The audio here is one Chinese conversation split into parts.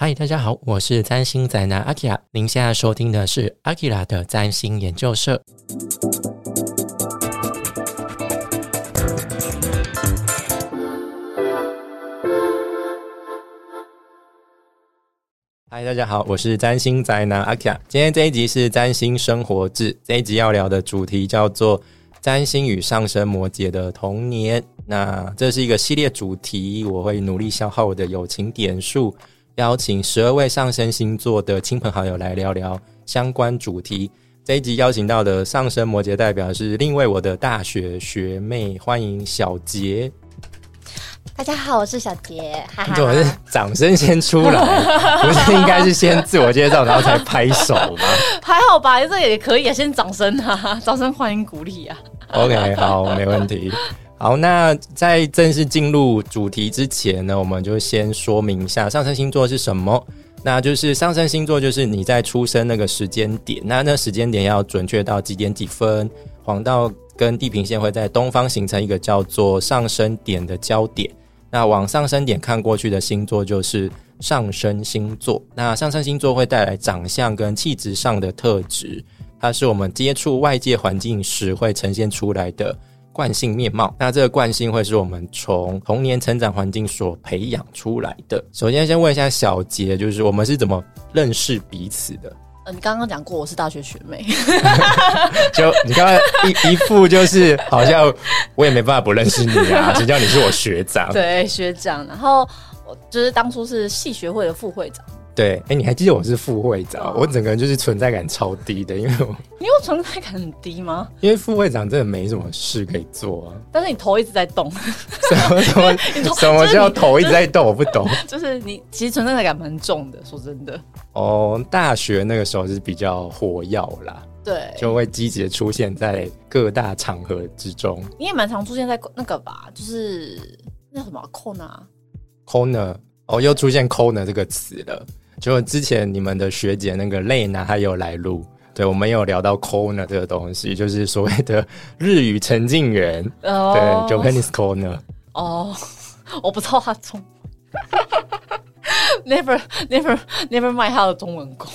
嗨，大家好，我是占星宅男阿 k 拉。您现在收听的是阿 k 拉的占星研究社。嗨，大家好，我是占星宅男阿 k 拉。今天这一集是占星生活志，这一集要聊的主题叫做占星与上升摩羯的童年。那这是一个系列主题，我会努力消耗我的友情点数。邀请十二位上升星座的亲朋好友来聊聊相关主题。这一集邀请到的上升摩羯代表是另一位我的大学学妹，欢迎小杰。大家好，我是小杰。怎么是掌声先出来？不是应该是先自我介绍，然后才拍手吗？还好吧，这也可以啊，先掌声啊，掌声欢迎鼓励啊。OK，好，没问题。好，那在正式进入主题之前呢，我们就先说明一下上升星座是什么。那就是上升星座，就是你在出生那个时间点，那那时间点要准确到几点几分，黄道跟地平线会在东方形成一个叫做上升点的焦点。那往上升点看过去的星座就是上升星座。那上升星座会带来长相跟气质上的特质，它是我们接触外界环境时会呈现出来的。惯性面貌，那这个惯性会是我们从童年成长环境所培养出来的。首先，先问一下小杰，就是我们是怎么认识彼此的？呃，你刚刚讲过我是大学学妹，就你刚刚一一副就是好像我也没办法不认识你啊，谁叫你是我学长？对，学长。然后我就是当初是系学会的副会长。对，哎，你还记得我是副会长？我整个人就是存在感超低的，因为我你有存在感很低吗？因为副会长真的没什么事可以做啊。但是你头一直在动，什么什么 什么叫头一直在动？我不懂。就是你其实存在感蛮重的，说真的。哦，大学那个时候是比较火药啦，对，就会积极的出现在各大场合之中。你也蛮常出现在那个吧？就是那什么 corner，corner，哦，又出现 corner 这个词了。就之前你们的学姐那个泪娜还有来录，对我们有聊到 corner 这个东西，就是所谓的日语沉浸园，对，Japanese corner。哦，我不知道他中，never never never 卖他的中文功。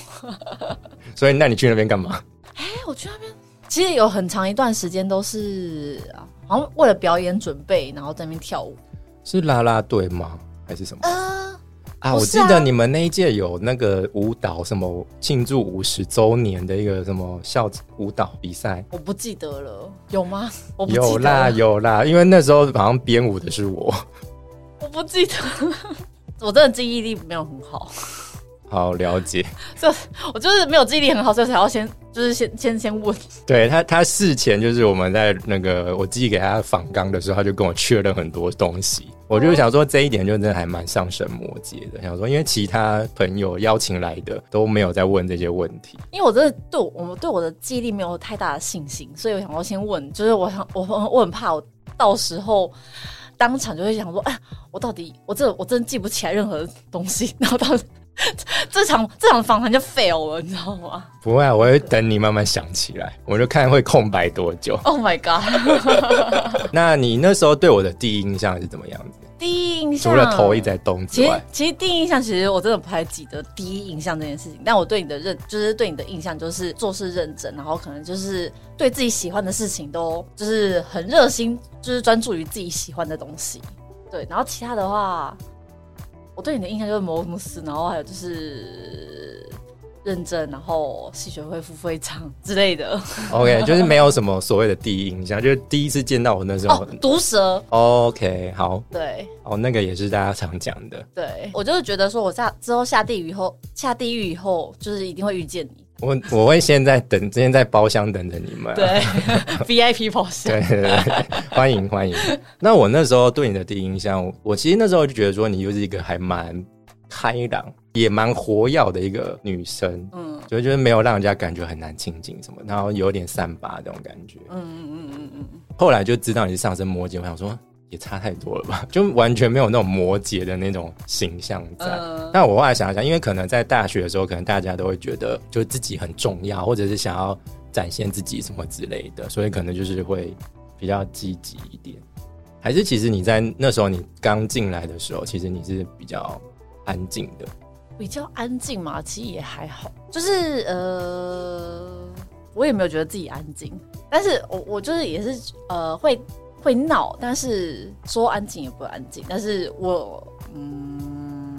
所以，那你去那边干嘛？哎，我去那边其实有很长一段时间都是好像为了表演准备，然后在那边跳舞。是啦啦队吗？还是什么？啊，我记得你们那一届有那个舞蹈，什么庆祝五十周年的一个什么校舞蹈比赛，我不记得了，有吗？有啦，有啦，因为那时候好像编舞的是我，我不记得，我真的记忆力没有很好。好了解，这我就是没有记忆力很好，所以才要先就是先先先问。对他，他事前就是我们在那个我寄给他访纲的时候，他就跟我确认很多东西。我就想说这一点就真的还蛮上神魔羯的。想说，因为其他朋友邀请来的都没有在问这些问题，因为我真的对我们对我的记忆力没有太大的信心，所以我想要先问。就是我想我我很怕我到时候当场就会想说，哎，我到底我这我真记不起来任何东西，然后到。这场这场访谈就 fail 了，你知道吗？不会，我会等你慢慢想起来，我就看会空白多久。Oh my god！那你那时候对我的第一印象是怎么样子？第一印象除了头一直在动之外，其实第一印象其实我真的不太记得第一印象这件事情。但我对你的认，就是对你的印象就是做事认真，然后可能就是对自己喜欢的事情都就是很热心，就是专注于自己喜欢的东西。对，然后其他的话。我对你的印象就是摩姆斯，然后还有就是认真，然后系学会副会长之类的。OK，就是没有什么所谓的第一印象，就是第一次见到我那时候。毒蛇。OK，好。对。哦，那个也是大家常讲的。对，我就是觉得说我下之后下地狱以后，下地狱以后就是一定会遇见你。我我会现在等，今天在包厢等着你们。对，VIP 包厢。对对对，欢迎欢迎。那我那时候对你的第一印象，我其实那时候就觉得说，你就是一个还蛮开朗，也蛮活跃的一个女生。嗯，就觉得没有让人家感觉很难亲近什么，然后有点散发这种感觉。嗯嗯嗯嗯嗯。后来就知道你是上升摩羯，我想说。也差太多了吧，就完全没有那种摩羯的那种形象在。那我后来想一想，因为可能在大学的时候，可能大家都会觉得就自己很重要，或者是想要展现自己什么之类的，所以可能就是会比较积极一点。还是其实你在那时候你刚进来的时候，其实你是比较安静的。比较安静嘛，其实也还好，就是呃，我也没有觉得自己安静，但是我我就是也是呃会会闹，但是说安静也不安静，但是我嗯，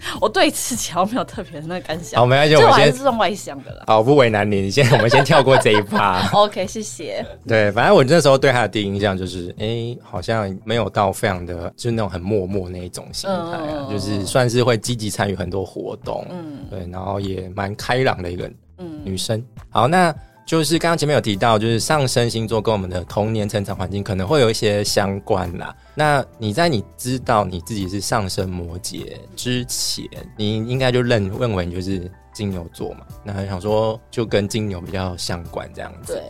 我对自己好像没有特别的那个感想，好，没关系，我们先是算外向的啦。好不为难你，你先我们先跳过这一趴。OK，谢谢。对，反正我那时候对他的第一印象就是，哎、好像没有到非常的，就是那种很默默那一种心态啊，嗯就是算是会积极参与很多活动，嗯对，然后也蛮开朗的一个嗯，女生。好，那就是刚刚前面有提到，就是上升星座跟我们的童年成长环境可能会有一些相关啦。那你在你知道你自己是上升摩羯之前，你应该就认认为你就是金牛座嘛？那想说就跟金牛比较相关这样子。对。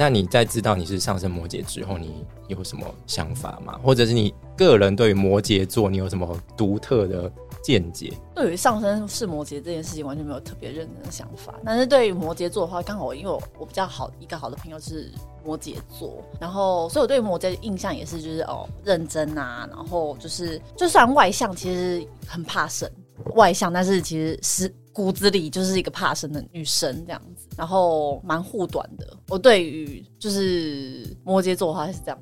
那你在知道你是上升摩羯之后，你有什么想法吗？或者是你个人对于摩羯座，你有什么独特的见解？对于上升是摩羯这件事情完全没有特别认真的想法，但是对于摩羯座的话，刚好因为我我比较好一个好的朋友是摩羯座，然后所以我对摩羯的印象也是就是哦认真啊，然后就是就算外向，其实很怕生，外向，但是其实是骨子里就是一个怕生的女生这样子，然后蛮护短的。我对于就是摩羯座的话是这样。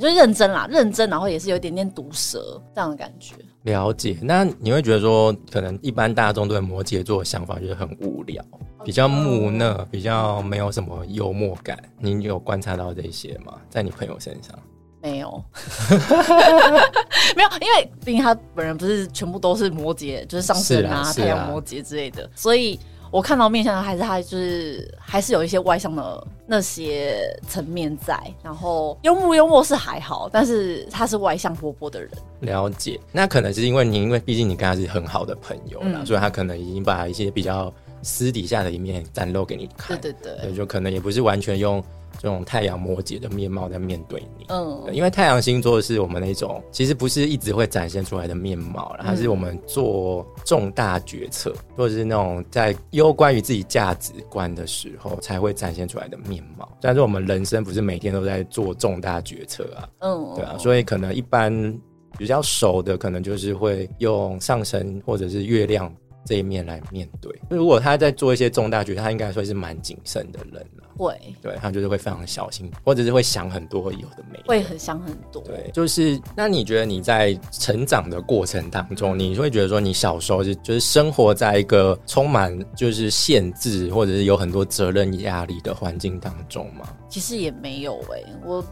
就认真啦，认真，然后也是有一点点毒舌这样的感觉。了解。那你会觉得说，可能一般大众对摩羯座的想法就是很无聊，比较木讷，比较没有什么幽默感。你有观察到这些吗？在你朋友身上？没有，没有，因为毕竟他本人不是全部都是摩羯，就是上升啊、啊是啊太阳摩羯之类的，所以我看到面相还是他就是还是有一些外向的那些层面在，然后幽默幽默是还好，但是他是外向活泼的人，了解。那可能是因为你，因为毕竟你跟他是很好的朋友啦，嗯所以他可能已经把一些比较私底下的一面展露给你看。对对对，对，就可能也不是完全用这种太阳摩羯的面貌在面对你。嗯因为太阳星座是我们那种，其实不是一直会展现出来的面貌，它是我们做重大决策，或者是那种在攸关于自己价值观的时候才会展现出来的面貌。但是我们人生不是每天都在做重大决策啊，嗯，对啊，所以可能一般比较熟的，可能就是会用上升或者是月亮这一面来面对。如果他在做一些重大决策，他应该说是蛮谨慎的人了。会对他就是会非常小心，或者是会想很多有的没的。会很想很多，对，就是那你觉得你在成长的过程当中，你会觉得说你小时候是就是生活在一个充满就是限制或者是有很多责任压力的环境当中吗？其实也没有哎、我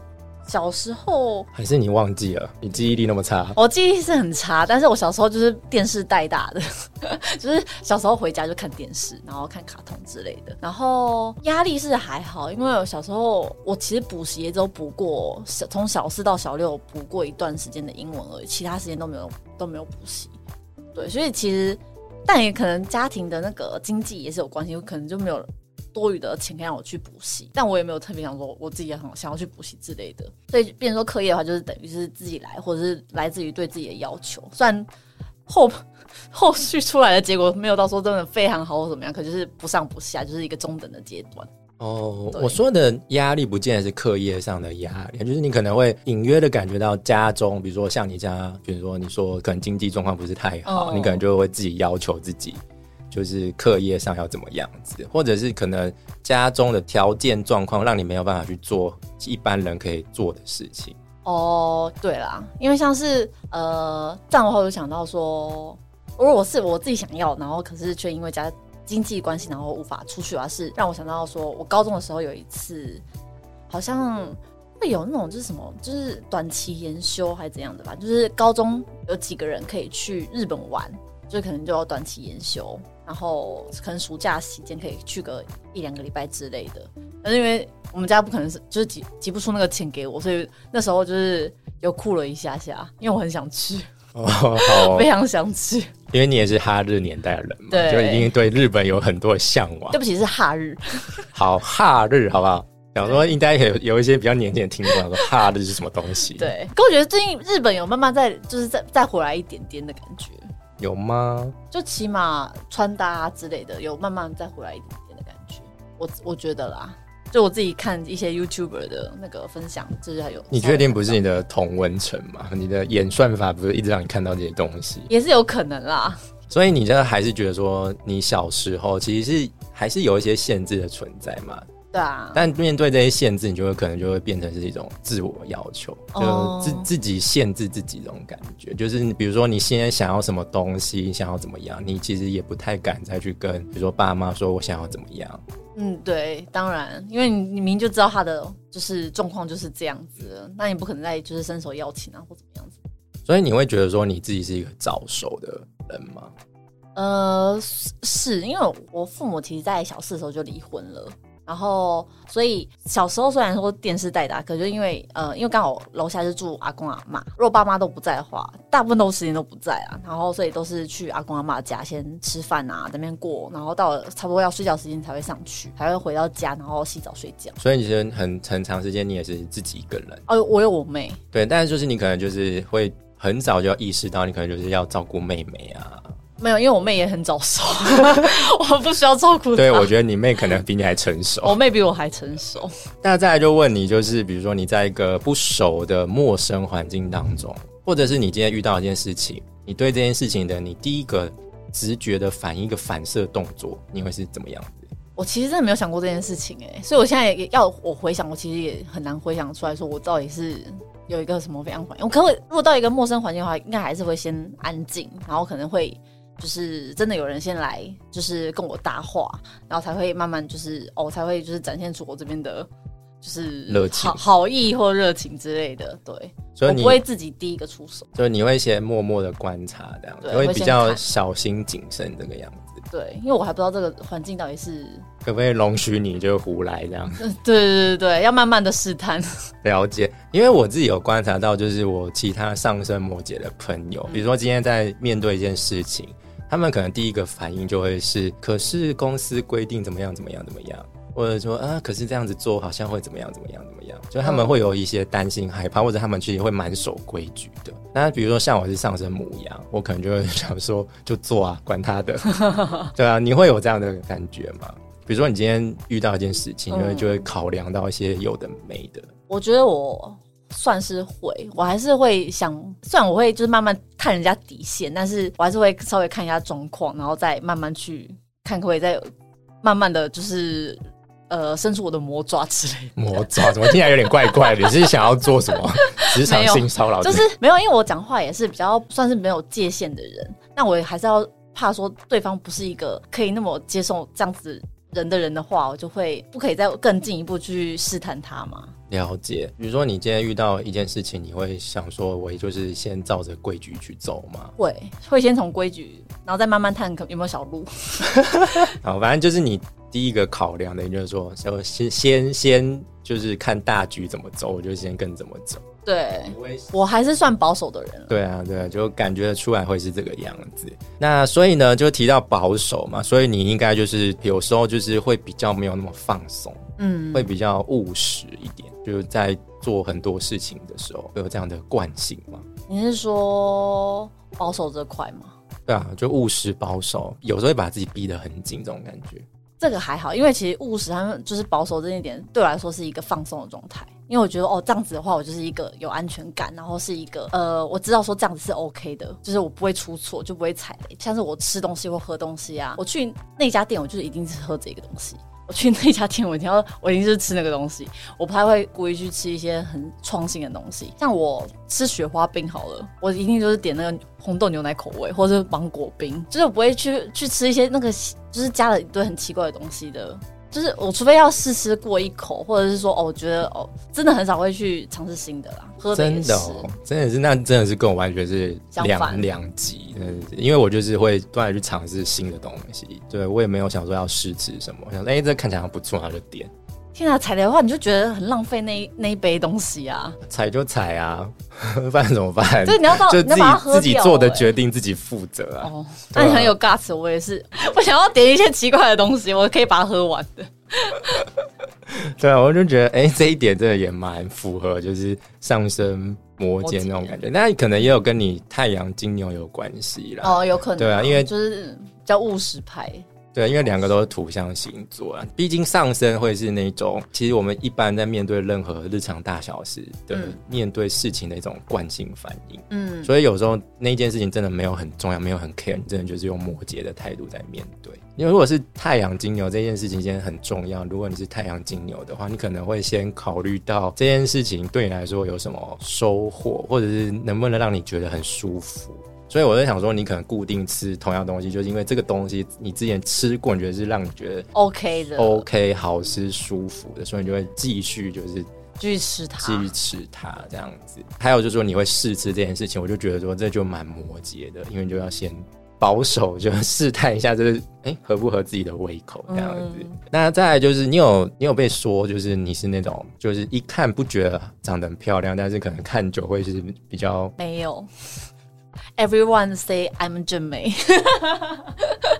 小时候还是你忘记了？你记忆力那么差？我记忆是很差，但是我小时候就是电视带大的，就是小时候回家就看电视，然后看卡通之类的。然后压力是还好，因为我小时候我其实补习也只有补过小从小四到小六补过一段时间的英文而已，其他时间都没有都没有补习。对，所以其实但也可能家庭的那个经济也是有关系，有可能就没有多余的钱可以让我去补习，但我也没有特别想说我自己也很想要去补习之类的。所以，变成说课业的话，就是等于是自己来，或者是来自于对自己的要求。虽然后 后续出来的结果没有到说真的非常好或怎么样，可就是不上不下，就是一个中等的阶段。哦，我说的压力不见得是课业上的压力，就是你可能会隐约的感觉到家中，比如说像你家，比如说你说可能经济状况不是太好，哦你可能就会自己要求自己，就是课业上要怎么样子，或者是可能家中的条件状况让你没有办法去做一般人可以做的事情。哦，对啦，因为像是呃这样的话，就想到说，如果是我自己想要，然后可是却因为家经济关系，然后无法出去而，是让我想到说，我高中的时候有一次，好像会有那种就是什么，就是短期研修还是怎样的吧，就是高中有几个人可以去日本玩，就可能就要短期研修，然后可能暑假期间可以去个一两个礼拜之类的。但是因为我们家不可能是就是挤挤不出那个钱给我，所以那时候就是又哭了一下下，因为我很想去，哦，好非常想去。因为你也是哈日年代的人嘛，对就已经对日本有很多的向往对。不起，是哈日，好，哈日好不好？想说应该有有一些比较年轻的听众说哈日是什么东西？，对。可我觉得最近日本有慢慢在就是再再回来一点点的感觉，有吗？就起码穿搭啊之类的有慢慢再回来一点点的感觉。我我觉得啦，就我自己看一些 YouTuber 的那个分享，就是还有你确定不是你的同温层吗？你的演算法不是一直让你看到这些东西？也是有可能啦。所以你真的还是觉得说，你小时候其实是还是有一些限制的存在嘛？对啊，但面对这些限制，你就会可能就会变成是一种自我要求，就自自己限制自己这种感觉。就是你比如说你现在想要什么东西，想要怎么样，你其实也不太敢再去跟比如说爸妈说我想要怎么样。嗯，对，当然，因为你你明明就知道他的就是状况就是这样子，那你不可能再就是伸手要钱啊或怎么样子。所以你会觉得说你自己是一个早熟的人吗？呃，是因为我父母其实在小四的时候就离婚了。然后，所以小时候虽然说电视代打，可是因为呃，因为刚好楼下是住阿公阿妈，如果爸妈都不在的话，大部分都时间都不在啊。然后，所以都是去阿公阿妈家先吃饭啊，在那边过，然后到了差不多要睡觉时间才会上去，才会回到家，然后洗澡睡觉。所以其实很很长时间你也是自己一个人哦，我有我妹。对，但是就是你可能就是会很早就要意识到，你可能就是要照顾妹妹啊。没有，因为我妹也很早熟，我不需要照顾她。对，我觉得你妹可能比你还成熟。我妹比我还成熟。那再来就问你，就是比如说你在一个不熟的陌生环境当中，或者是你今天遇到一件事情，你对这件事情的你第一个直觉的反应、一个反射动作，你会是怎么样子？我其实真的没有想过这件事情，哎，所以我现在也要我回想，我其实也很难回想出来说，我到底是有一个什么非常环境。我可能如果到一个陌生环境的话，应该还是会先安静，然后可能会。就是真的有人先来，就是跟我搭话，然后才会慢慢就是哦，才会就是展现出我这边的，就是热情、好意或热情之类的。对，所以你不会自己第一个出手，就是你会先默默的观察这样，会比较小心谨慎这个样子。对，因为我还不知道这个环境到底是可不可以容许你就胡来这样。对对对对，要慢慢的试探。了解，因为我自己有观察到，就是我其他上升摩羯的朋友，比如说今天在面对一件事情。他们可能第一个反应就会是，可是公司规定怎么样怎么样怎么样，或者说啊，可是这样子做好像会怎么样怎么样怎么样，就他们会有一些担心害怕，或者他们其实会蛮守规矩的。那比如说像我是上升母羊，我可能就会 想说，就做啊，管他的。对啊，你会有这样的感觉吗？比如说你今天遇到一件事情，就会就会考量到一些有的没的。我觉得我。算是会，我还是会想，虽然我会就是慢慢看人家底线，但是我还是会稍微看一下状况，然后再慢慢去看，可不可以再慢慢的就是呃伸出我的魔爪之类。魔爪怎么听起来有点怪怪的？你是想要做什么 职场性骚扰？就是没有，因为我讲话也是比较算是没有界限的人，那我还是要怕说对方不是一个可以那么接受这样子人的人的话，我就会不可以再更进一步去试探他嘛。了解，比如说你今天遇到一件事情，你会想说，我就是先照着规矩去走吗？会，会先从规矩，然后再慢慢探可有没有小路。好，反正就是你第一个考量的，就是说，先先先就是看大局怎么走，我就先跟怎么走。对，我还是算保守的人。对啊，对啊，就感觉出来会是这个样子。那所以呢，就提到保守嘛，所以你应该就是有时候就是会比较没有那么放松，嗯，会比较务实一点，就是在做很多事情的时候会有这样的惯性吗？你是说保守这块吗？对啊，就务实保守，有时候会把自己逼得很紧，这种感觉。这个还好，因为其实务实他们就是保守这一点，对我来说是一个放松的状态。因为我觉得哦，这样子的话，我就是一个有安全感，然后是一个呃，我知道说这样子是 OK 的，就是我不会出错，就不会踩雷。像是我吃东西或喝东西啊，我去那家店，我就是一定是喝这个东西。我去那家店，我一定要，我一定是吃那个东西，我不太会故意去吃一些很创新的东西。像我吃雪花冰好了，我一定就是点那个红豆牛奶口味，或者是芒果冰，就是我不会去去吃一些那个就是加了一堆很奇怪的东西的。就是我除非要试吃过一口，或者是说哦，我觉得哦，真的很少会去尝试新的啦。喝真的，真的是那真的是跟我完全是两两极。因为我就是会不断去尝试新的东西，对我也没有想说要试吃什么，想哎这看起来不错，他就点。天啊，踩雷的话你就觉得很浪费那那一杯东西啊！踩就踩啊，不然怎么办？就你要到就自己自己做的决定自己负责啊。哦，那你很有 guts，我也是，我想要点一些奇怪的东西，我可以把它喝完的。对啊，我就觉得哎，这一点真的也蛮符合，就是上升摩羯那种感觉。那可能也有跟你太阳金牛有关系啦。哦，有可能。对啊，因为就是比较务实派。对，因为两个都是土象星座啊，毕竟上升会是那种，其实我们一般在面对任何日常大小事的、嗯面对事情的一种惯性反应，嗯，所以有时候那件事情真的没有很重要，没有很 care，你真的就是用摩羯的态度在面对。因为如果是太阳金牛这件事情现在很重要，如果你是太阳金牛的话，你可能会先考虑到这件事情对你来说有什么收获，或者是能不能让你觉得很舒服。所以我在想说，你可能固定吃同样东西，就是因为这个东西你之前吃过，你觉得是让你觉得 OK 的 OK 好吃舒服的，所以你就会继续就是继续吃它。继续吃它这样子。还有就是说你会试吃这件事情，我就觉得说这就蛮摩羯的，因为你就要先保守，就试探一下，就是哎、诶合不合自己的胃口这样子。嗯那再来就是你有你有被说，就是你是那种就是一看不觉得长得很漂亮，但是可能看久会是比较没有，Everyone say I'm 正美，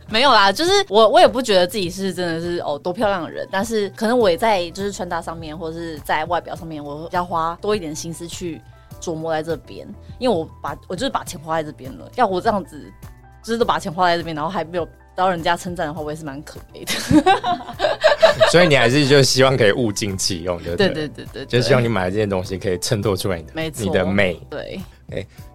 没有啦，就是我我也不觉得自己是真的是哦多漂亮的人，但是可能我也在就是穿搭上面或者是在外表上面，我要花多一点心思去琢磨在这边，因为我把我就是把钱花在这边了，要我这样子就是都把钱花在这边，然后还没有。得到人家称赞的话，我也是蛮可悲的。所以你还是就希望可以物尽其用，对不对对？对对对，就希望你买的这件东西可以衬托出来你的没错你的美。对，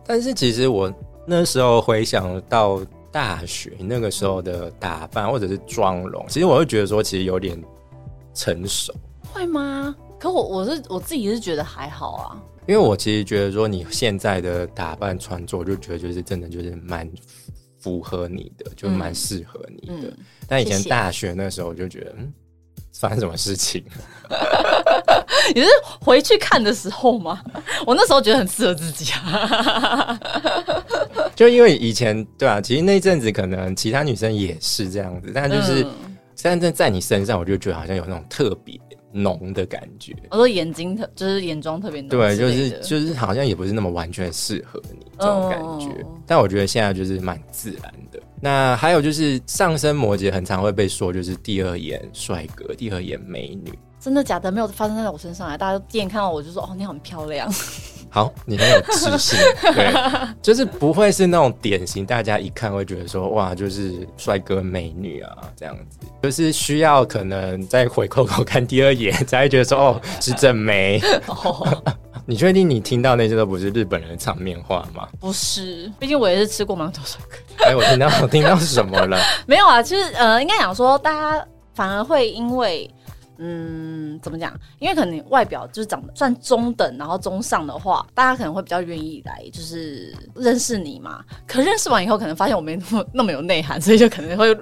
但是其实我那时候回想到大学那个时候的打扮或者是妆容，其实我会觉得说，其实有点成熟。会吗？可我我是我自己是觉得还好啊。因为我其实觉得说，你现在的打扮穿着，我就觉得就是真的就是蛮符合你的，就蛮适合你的。嗯，但以前大学那时候，我就觉得，嗯，发生什么事情？你是回去看的时候吗？我那时候觉得很适合自己啊。就因为以前对啊，其实那一阵子可能其他女生也是这样子，但就是嗯但是在你身上，我就觉得好像有那种特别浓的感觉。我说眼睛特就是眼妆特别浓对，就是就是好像也不是那么完全适合你这种感觉，哦但我觉得现在就是蛮自然的。那还有就是上升摩羯很常会被说就是第二眼帅哥、第二眼美女。真的假的？没有发生在我身上啊！大家第一眼看到我就说：“哦，你很漂亮。好，你很有自信，对，就是不会是那种典型，大家一看会觉得说哇，就是帅哥美女啊这样子，就是需要可能再回扣扣看第二眼，才会觉得说哦是正妹。哦，你确定你听到那些都不是日本人的场面话吗？不是，毕竟我也是吃过蛮多帅哥。哎，我听到我听到什么了？没有啊，就是呃，应该讲说，大家反而会因为。嗯，怎么讲？因为可能你外表就是长得算中等，然后中上的话，大家可能会比较愿意来，就是认识你嘛。可认识完以后，可能发现我没那么那么有内涵，所以就可能会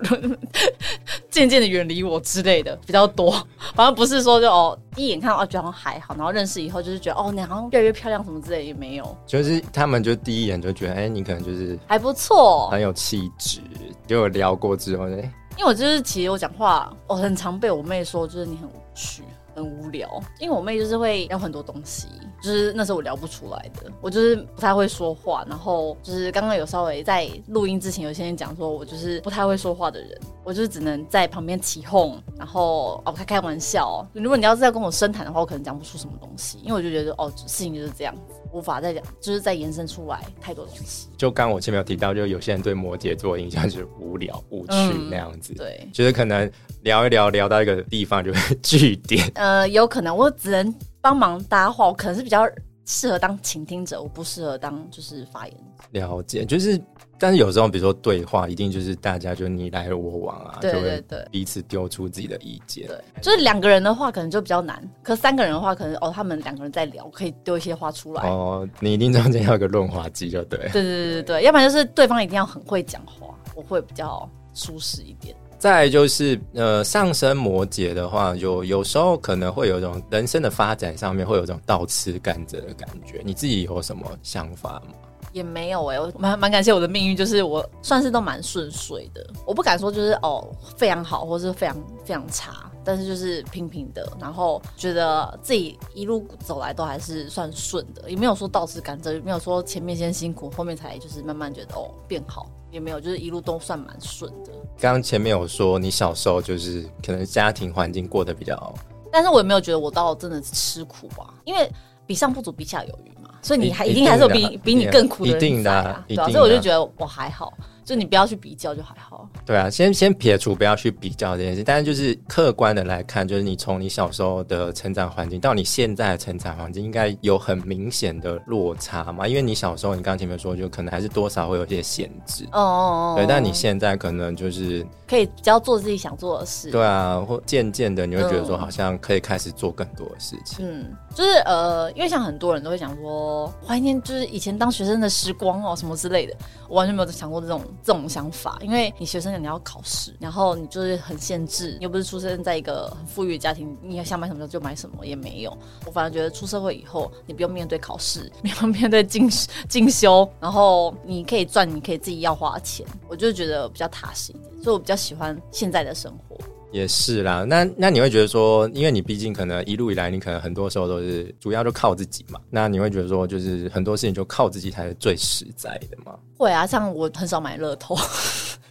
渐渐的远离我之类的比较多。反正不是说就哦，一眼看到哦觉得还好，然后认识以后就是觉得哦你好像越来越漂亮什么之类的也没有，就是他们就第一眼就觉得，哎、你可能就是还不错。很有气质。就有聊过之后，哎、因为我就是其实我讲话，我很常被我妹说，就是你很无趣、很无聊。因为我妹就是会聊很多东西，就是那时候我聊不出来的，我就是不太会说话。然后就是刚刚有稍微在录音之前，有些人讲说我就是不太会说话的人，我就是只能在旁边起哄，然后哦开开玩笑。如果你要是要跟我深谈的话，我可能讲不出什么东西，因为我就觉得哦事情就是这样，无法再讲，就是再延伸出来太多东西。就刚我前面有提到，就有些人对摩羯座的印象就是无聊、无趣嗯那样子，对，就是可能聊一聊，聊到一个地方就会 据点。呃，有可能我只能帮忙搭话，我可能是比较适合当倾听者，我不适合当就是发言者。了解，就是，但是有时候，比如说对话，一定就是大家就你来我往啊，对对对彼此丢出自己的意见。对，就是两个人的话可能就比较难，可三个人的话可能哦，他们两个人在聊，可以丢一些话出来。哦，你一定中间要有个润滑剂，就对。对对对对对，要不然就是对方一定要很会讲话，我会比较舒适一点。再来就是呃，上升摩羯的话，有有时候可能会有一种人生的发展上面会有一种倒吃甘蔗的感觉。你自己有什么想法吗？也没有哎、我蛮蛮感谢我的命运，就是我算是都蛮顺遂的。我不敢说就是哦非常好，或是非常非常差，但是就是平平的。然后觉得自己一路走来都还是算顺的，也没有说倒吃甘蔗，也没有说前面先辛苦，后面才就是慢慢觉得哦变好，也没有，就是一路都算蛮顺的。刚刚前面有说你小时候就是可能家庭环境过得比较但是我也没有觉得我到真的是吃苦啊，因为比上不足，比下有余嘛，所以你还一一定还是有比比你更苦的人一定的在啊，对吧、一定的所以我就觉得我还好，就你不要去比较就还好。对啊，先先撇除不要去比较这件事，但是就是客观的来看，就是你从你小时候的成长环境到你现在的成长环境，应该有很明显的落差嘛？因为你小时候，你刚刚前面说，就可能还是多少会有一些限制。哦哦哦，对，但你现在可能就是可以只要做自己想做的事。对啊，或渐渐的你会觉得说，嗯好像可以开始做更多的事情。嗯，就是呃，因为像很多人都会想说怀念就是以前当学生的时光哦，什么之类的，我完全没有想过这种这种想法。因为你学生你要考试，然后你就是很限制，你又不是出生在一个很富裕的家庭，你想买什么就买什么也没有。我反而觉得出社会以后，你不用面对考试，不用面对进进修，然后你可以赚，你可以自己要花钱，我就觉得比较踏实一点，所以我比较喜欢现在的生活。也是啦，那那你会觉得说，因为你毕竟可能一路以来，你可能很多时候都是主要就靠自己嘛，那你会觉得说，就是很多事情就靠自己才是最实在的吗？会啊，像我很少买乐透，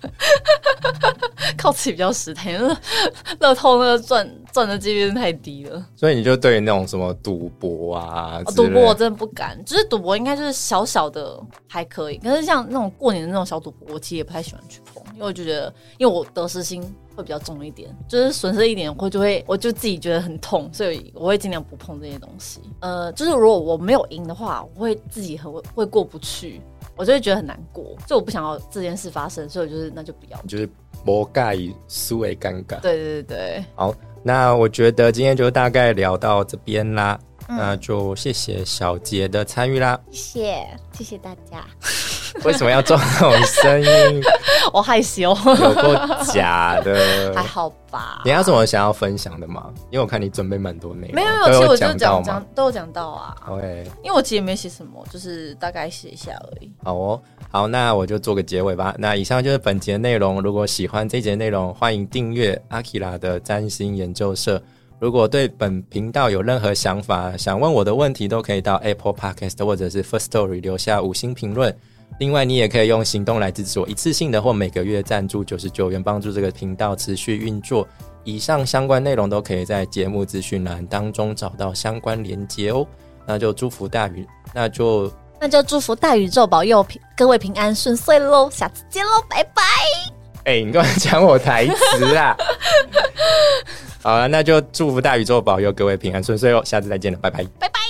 靠自己比较实在，因 为乐透那个赚赚的几率太低了。所以你就对于那种什么赌博啊赌博我真的不敢，就是赌博应该就是小小的还可以，可是像那种过年的那种小赌博，我其实也不太喜欢去碰，因为我就觉得，因为我得失心会比较重一点，就是损失一点，我就会我就自己觉得很痛，所以我会尽量不碰这些东西。呃，就是如果我没有赢的话，我会自己很会会过不去。我就会觉得很难过，所以我不想要这件事发生，所以我就是那就不要。就是魔盖思维尴尬。对对对对，好，那我觉得今天就大概聊到这边啦，嗯那就谢谢小杰的参与啦。谢谢谢谢大家，为什么要做那种声音？我害羞，有够假的 还。好吧？你还有什么想要分享的吗？因为我看你准备蛮多内容，没有没有，其实我就讲讲。都有讲到啊，OK，因为我其实也没写什么，就是大概写一下而已。好哦，好，那我就做个结尾吧。那以上就是本节内容。如果喜欢这节内容，欢迎订阅阿 k 拉的占星研究社。如果对本频道有任何想法，想问我的问题，都可以到 Apple Podcast 或者是 First Story 留下五星评论。另外，你也可以用行动来支持我，一次性的或每个月赞助九十九元，帮助这个频道持续运作。以上相关内容都可以在节目资讯栏当中找到相关连接哦。那就祝福大宇，那就那就祝福大宇宙保佑平各位平安顺遂喽，下次见喽，拜拜。哎、你干嘛讲我台词啊？好了，那就祝福大宇宙保佑各位平安顺遂哦，下次再见了，拜拜。拜拜。